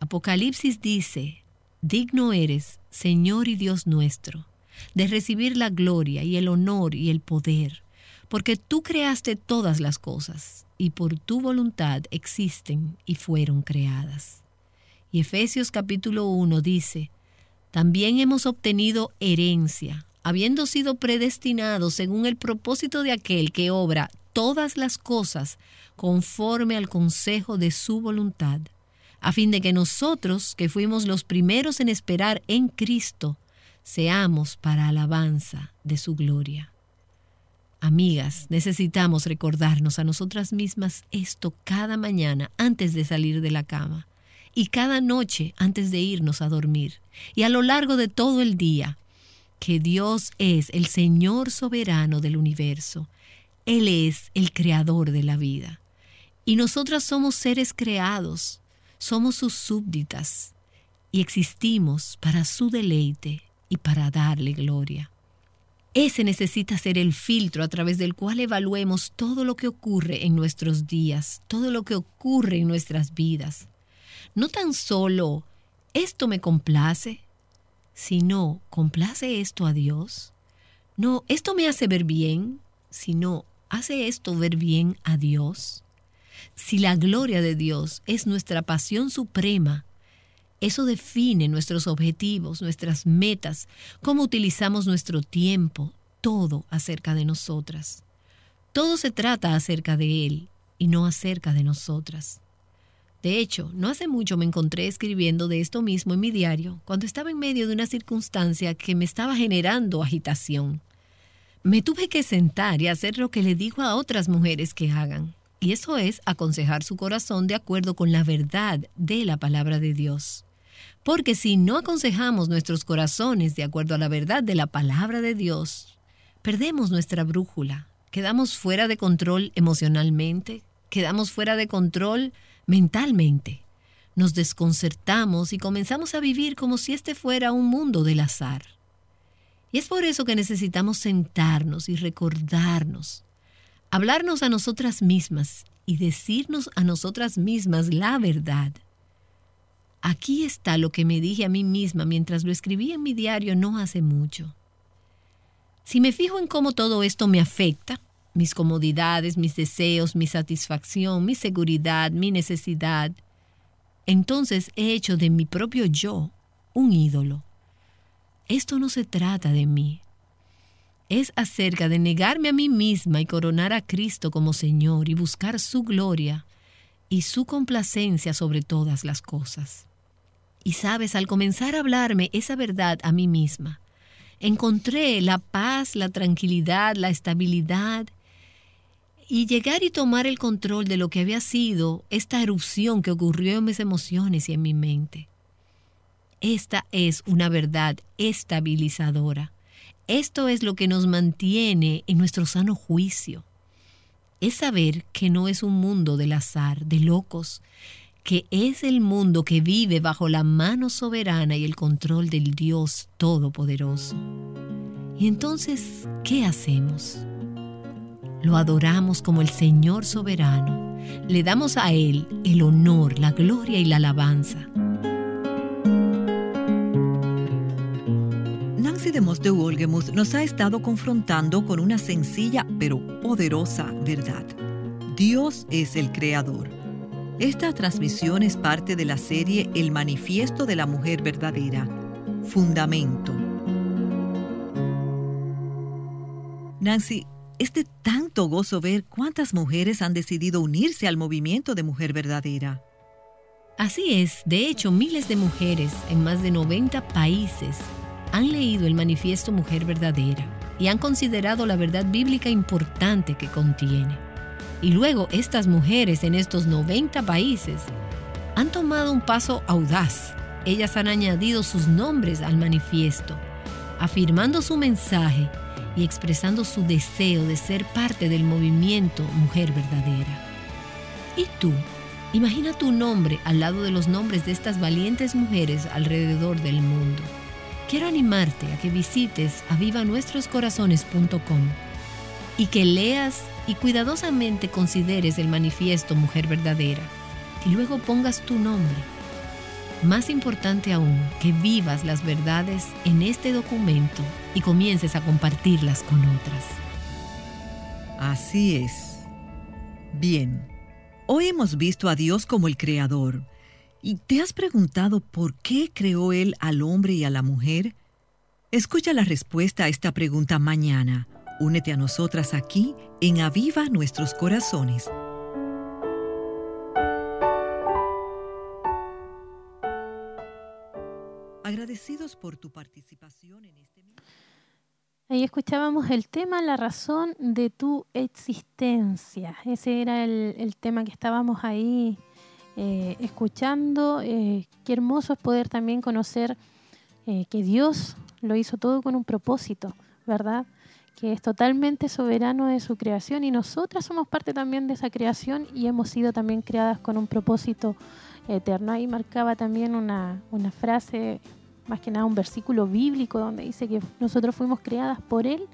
Apocalipsis dice, Digno eres, Señor y Dios nuestro, de recibir la gloria y el honor y el poder, porque tú creaste todas las cosas y por tu voluntad existen y fueron creadas. Y Efesios capítulo 1 dice, también hemos obtenido herencia, habiendo sido predestinados según el propósito de aquel que obra todas las cosas conforme al consejo de su voluntad, a fin de que nosotros, que fuimos los primeros en esperar en Cristo, seamos para alabanza de su gloria. Amigas, necesitamos recordarnos a nosotras mismas esto cada mañana antes de salir de la cama y cada noche antes de irnos a dormir y a lo largo de todo el día, que Dios es el Señor soberano del universo. Él es el creador de la vida. Y nosotras somos seres creados, somos sus súbditas y existimos para su deleite y para darle gloria. Ese necesita ser el filtro a través del cual evaluemos todo lo que ocurre en nuestros días, todo lo que ocurre en nuestras vidas. No tan solo, esto me complace, sino, ¿complace esto a Dios? No, esto me hace ver bien, sino, ¿hace esto ver bien a Dios? Si la gloria de Dios es nuestra pasión suprema, eso define nuestros objetivos, nuestras metas, cómo utilizamos nuestro tiempo, todo acerca de nosotras. Todo se trata acerca de Él y no acerca de nosotras. De hecho, no hace mucho me encontré escribiendo de esto mismo en mi diario, cuando estaba en medio de una circunstancia que me estaba generando agitación. Me tuve que sentar y hacer lo que le digo a otras mujeres que hagan, y eso es aconsejar su corazón de acuerdo con la verdad de la palabra de Dios. Porque si no aconsejamos nuestros corazones de acuerdo a la verdad de la palabra de Dios, perdemos nuestra brújula, quedamos fuera de control emocionalmente, quedamos fuera de control mentalmente. Nos desconcertamos y comenzamos a vivir como si este fuera un mundo del azar. Y es por eso que necesitamos sentarnos y recordarnos, hablarnos a nosotras mismas y decirnos a nosotras mismas la verdad Aquí está lo que me dije a mí misma mientras lo escribí en mi diario no hace mucho. Si me fijo en cómo todo esto me afecta, mis comodidades, mis deseos, mi satisfacción, mi seguridad, mi necesidad, entonces he hecho de mi propio yo un ídolo. Esto no se trata de mí. Es acerca de negarme a mí misma y coronar a Cristo como Señor y buscar su gloria y su complacencia sobre todas las cosas. Y sabes, al comenzar a hablarme esa verdad a mí misma, encontré la paz, la tranquilidad, la estabilidad y llegar y tomar el control de lo que había sido esta erupción que ocurrió en mis emociones y en mi mente. Esta es una verdad estabilizadora. Esto es lo que nos mantiene en nuestro sano juicio. Es saber que no es un mundo del azar, de locos, que es el mundo que vive bajo la mano soberana y el control del Dios Todopoderoso. Y entonces, ¿qué hacemos? Lo adoramos como el Señor soberano. Le damos a Él el honor, la gloria y la alabanza. De Mos de Wolgemus nos ha estado confrontando con una sencilla pero poderosa verdad. Dios es el creador esta transmisión es parte de la serie El Manifiesto de la Mujer Verdadera, Fundamento. Nancy, es de tanto gozo ver cuántas mujeres han decidido unirse al movimiento de Mujer Verdadera. Así es, de hecho, miles de mujeres en más de 90 países han leído el Manifiesto Mujer Verdadera y han considerado la verdad bíblica importante que contiene. Y luego estas mujeres en estos 90 países han tomado un paso audaz. Ellas han añadido sus nombres al manifiesto, afirmando su mensaje y expresando su deseo de ser parte del movimiento Mujer Verdadera. ¿Y tú? Imagina tu nombre al lado de los nombres de estas valientes mujeres alrededor del mundo. Quiero animarte a que visites avivanuestroscorazones.com y que leas y cuidadosamente consideres el manifiesto Mujer Verdadera y luego pongas tu nombre. Más importante aún, que vivas las verdades en este documento y comiences a compartirlas con otras. Así es. Bien, hoy hemos visto a Dios como el Creador. ¿Y te has preguntado por qué creó Él al hombre y a la mujer? Escucha la respuesta a esta pregunta mañana Únete a nosotras aquí en Aviva Nuestros Corazones. Agradecidos por tu participación en este Ahí escuchábamos el tema, la razón de tu existencia. Ese era el, tema que estábamos ahí eh, escuchando. Eh, qué hermoso es poder también conocer eh, que Dios lo hizo todo con un propósito, ¿verdad? Que es totalmente soberano de su creación y nosotras somos parte también de esa creación y hemos sido también creadas con un propósito eterno. Ahí marcaba también una, una frase más que nada un versículo bíblico donde dice que nosotros fuimos creadas por Él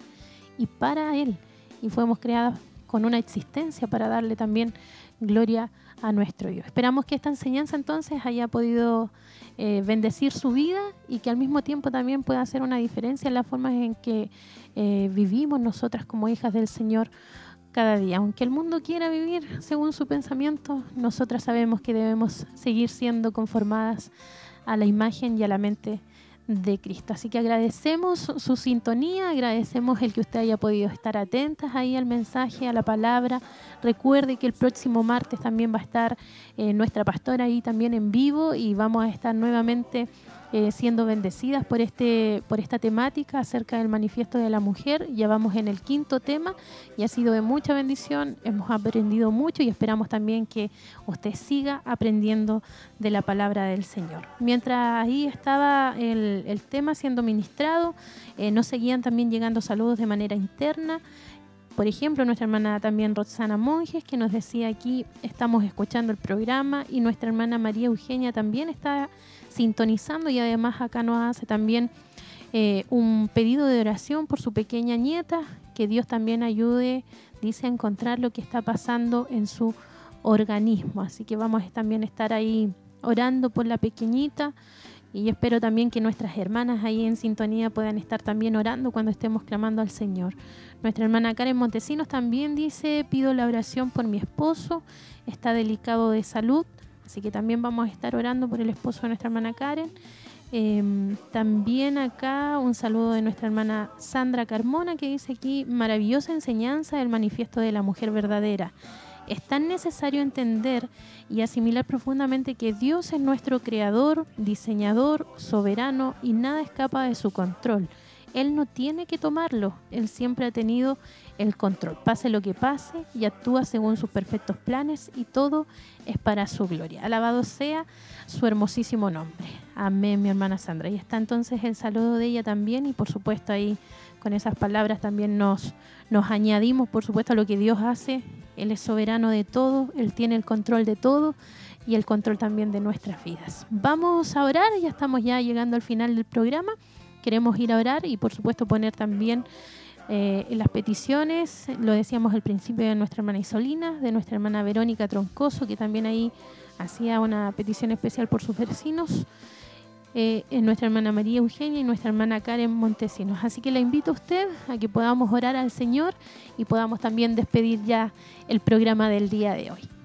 y para Él, y fuimos creadas con una existencia para darle también gloria a nuestro Dios. Esperamos que esta enseñanza entonces haya podido eh, bendecir su vida y que al mismo tiempo también pueda hacer una diferencia en la forma en que eh, vivimos nosotras como hijas del Señor cada día. Aunque el mundo quiera vivir según su pensamiento, nosotras sabemos que debemos seguir siendo conformadas a la imagen y a la mente de Cristo. Así que agradecemos su sintonía, agradecemos el que usted haya podido estar atentas ahí al mensaje, a la palabra. Recuerde que el próximo martes también va a estar eh, nuestra pastora ahí también en vivo y vamos a estar nuevamente eh, siendo bendecidas por, este, por esta temática acerca del manifiesto de la mujer. Ya vamos en el quinto tema y ha sido de mucha bendición, hemos aprendido mucho y esperamos también que usted siga aprendiendo de la palabra del Señor. Mientras ahí estaba el, tema siendo ministrado, eh, nos seguían también llegando saludos de manera interna. Por ejemplo, nuestra hermana también Roxana Monjes, que nos decía aquí, estamos escuchando el programa, y nuestra hermana María Eugenia también está sintonizando y además acá nos hace también eh, un pedido de oración por su pequeña nieta, que Dios también ayude, dice, a encontrar lo que está pasando en su organismo. Así que vamos a también estar ahí orando por la pequeñita y espero también que nuestras hermanas ahí en sintonía puedan estar también orando cuando estemos clamando al Señor. Nuestra hermana Karen Montesinos también dice, pido la oración por mi esposo, está delicado de salud Así que también vamos a estar orando por el esposo de nuestra hermana Karen. Em, también acá un saludo de nuestra hermana Sandra Carmona que dice aquí, maravillosa enseñanza del manifiesto de la mujer verdadera. Es tan necesario entender y asimilar profundamente que Dios es nuestro creador, diseñador, soberano y nada escapa de su control. Él no tiene que tomarlo, Él siempre ha tenido el control. Pase lo que pase y actúa según sus perfectos planes y todo es para su gloria. Alabado sea su hermosísimo nombre. Amén, mi hermana Sandra. Y está entonces el saludo de ella también y por supuesto ahí con esas palabras también nos, nos añadimos por supuesto a lo que Dios hace. Él es soberano de todo, Él tiene el control de todo y el control también de nuestras vidas. Vamos a orar, ya estamos ya llegando al final del programa. Queremos ir a orar y por supuesto poner también eh, las peticiones, lo decíamos al principio de nuestra hermana Isolina, de nuestra hermana Verónica Troncoso, que también ahí hacía una petición especial por sus vecinos, eh, nuestra hermana María Eugenia y nuestra hermana Karen Montesinos. Así que le invito a usted a que podamos orar al Señor y podamos también despedir ya el programa del día de hoy.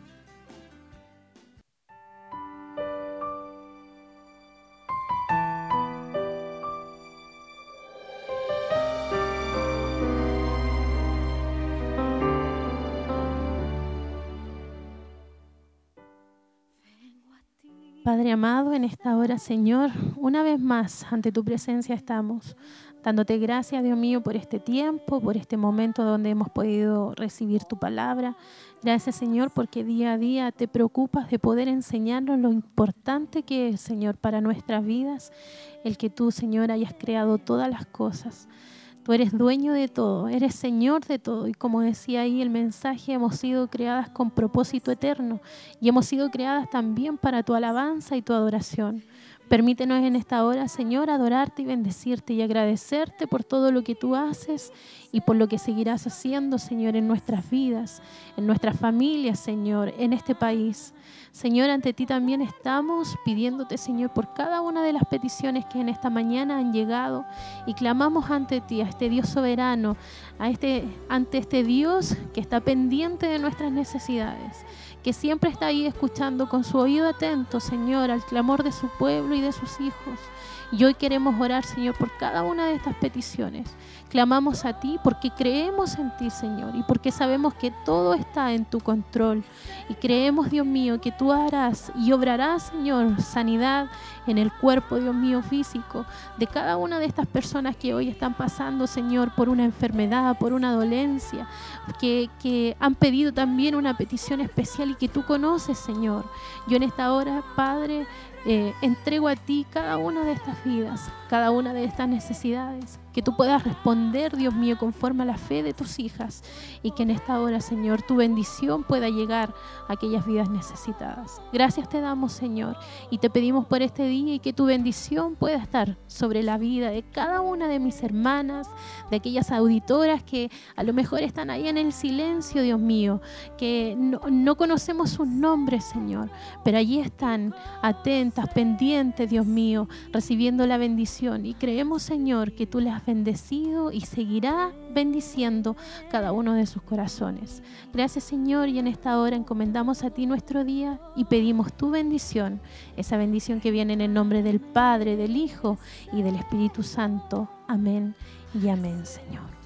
Padre amado, en esta hora, Señor, una vez más ante tu presencia estamos, dándote gracias, Dios mío, por este tiempo, por este momento donde hemos podido recibir tu palabra. Gracias, Señor, porque día a día te preocupas de poder enseñarnos lo importante que es, Señor, para nuestras vidas, el que tú, Señor, hayas creado todas las cosas. Tú eres dueño de todo, eres Señor de todo. Y como decía ahí el mensaje, hemos sido creadas con propósito eterno y hemos sido creadas también para tu alabanza y tu adoración. Permítenos en esta hora, Señor, adorarte y bendecirte y agradecerte por todo lo que tú haces y por lo que seguirás haciendo, Señor, en nuestras vidas, en nuestras familias, Señor, en este país. Señor, ante ti también estamos pidiéndote, Señor, por cada una de las peticiones que en esta mañana han llegado y clamamos ante ti, a este Dios soberano, a este, ante este Dios que está pendiente de nuestras necesidades que siempre está ahí escuchando con su oído atento, Señor, al clamor de su pueblo y de sus hijos. Y hoy queremos orar, Señor, por cada una de estas peticiones. Clamamos a ti porque creemos en ti, Señor, y porque sabemos que todo está en tu control. Y creemos, Dios mío, que tú harás y obrarás, Señor, sanidad en el cuerpo, Dios mío, físico, de cada una de estas personas que hoy están pasando, Señor, por una enfermedad, por una dolencia, que, que han pedido también una petición especial y que tú conoces, Señor. Yo en esta hora, Padre, eh, entrego a ti cada una de estas vidas, cada una de estas necesidades que tú puedas responder, Dios mío, conforme a la fe de tus hijas y que en esta hora, Señor, tu bendición pueda llegar a aquellas vidas necesitadas. Gracias te damos, Señor, y te pedimos por este día y que tu bendición pueda estar sobre la vida de cada una de mis hermanas, de aquellas auditoras que a lo mejor están ahí en el silencio, Dios mío, que no, no conocemos sus nombres, Señor, pero allí están atentas, pendientes, Dios mío, recibiendo la bendición y creemos, Señor, que tú les has bendecido y seguirá bendiciendo cada uno de sus corazones. Gracias Señor y en esta hora encomendamos a ti nuestro día y pedimos tu bendición, esa bendición que viene en el nombre del Padre, del Hijo y del Espíritu Santo. Amén y amén Señor.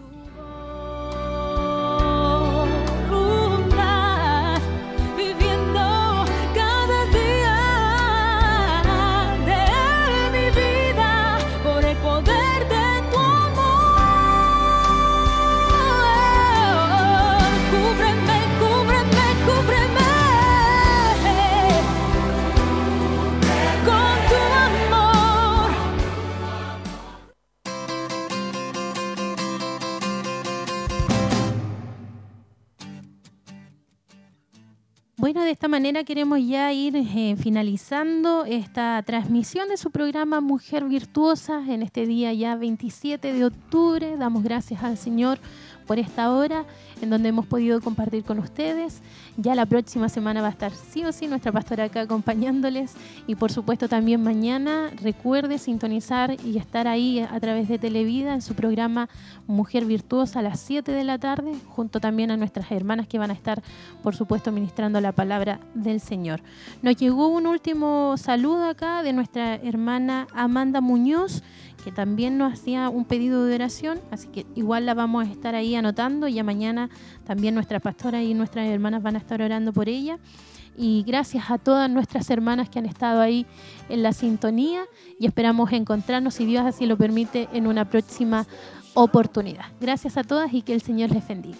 Manera queremos ya ir eh, finalizando esta transmisión de su programa Mujer Virtuosa en este día ya 27 de octubre. Damos gracias al Señor por esta hora en donde hemos podido compartir con ustedes. Ya la próxima semana va a estar sí o sí nuestra pastora acá acompañándoles y por supuesto también mañana recuerde sintonizar y estar ahí a través de Televida en su programa Mujer Virtuosa a las 7 de la tarde, junto también a nuestras hermanas que van a estar por supuesto ministrando la palabra del Señor. Nos llegó un último saludo acá de nuestra hermana Amanda Muñoz que también nos hacía un pedido de oración, así que igual la vamos a estar ahí anotando, ya mañana también nuestra pastora y nuestras hermanas van a estar orando por ella. Y gracias a todas nuestras hermanas que han estado ahí en la sintonía y esperamos encontrarnos, si Dios así lo permite, en una próxima oportunidad. Gracias a todas y que el Señor les bendiga.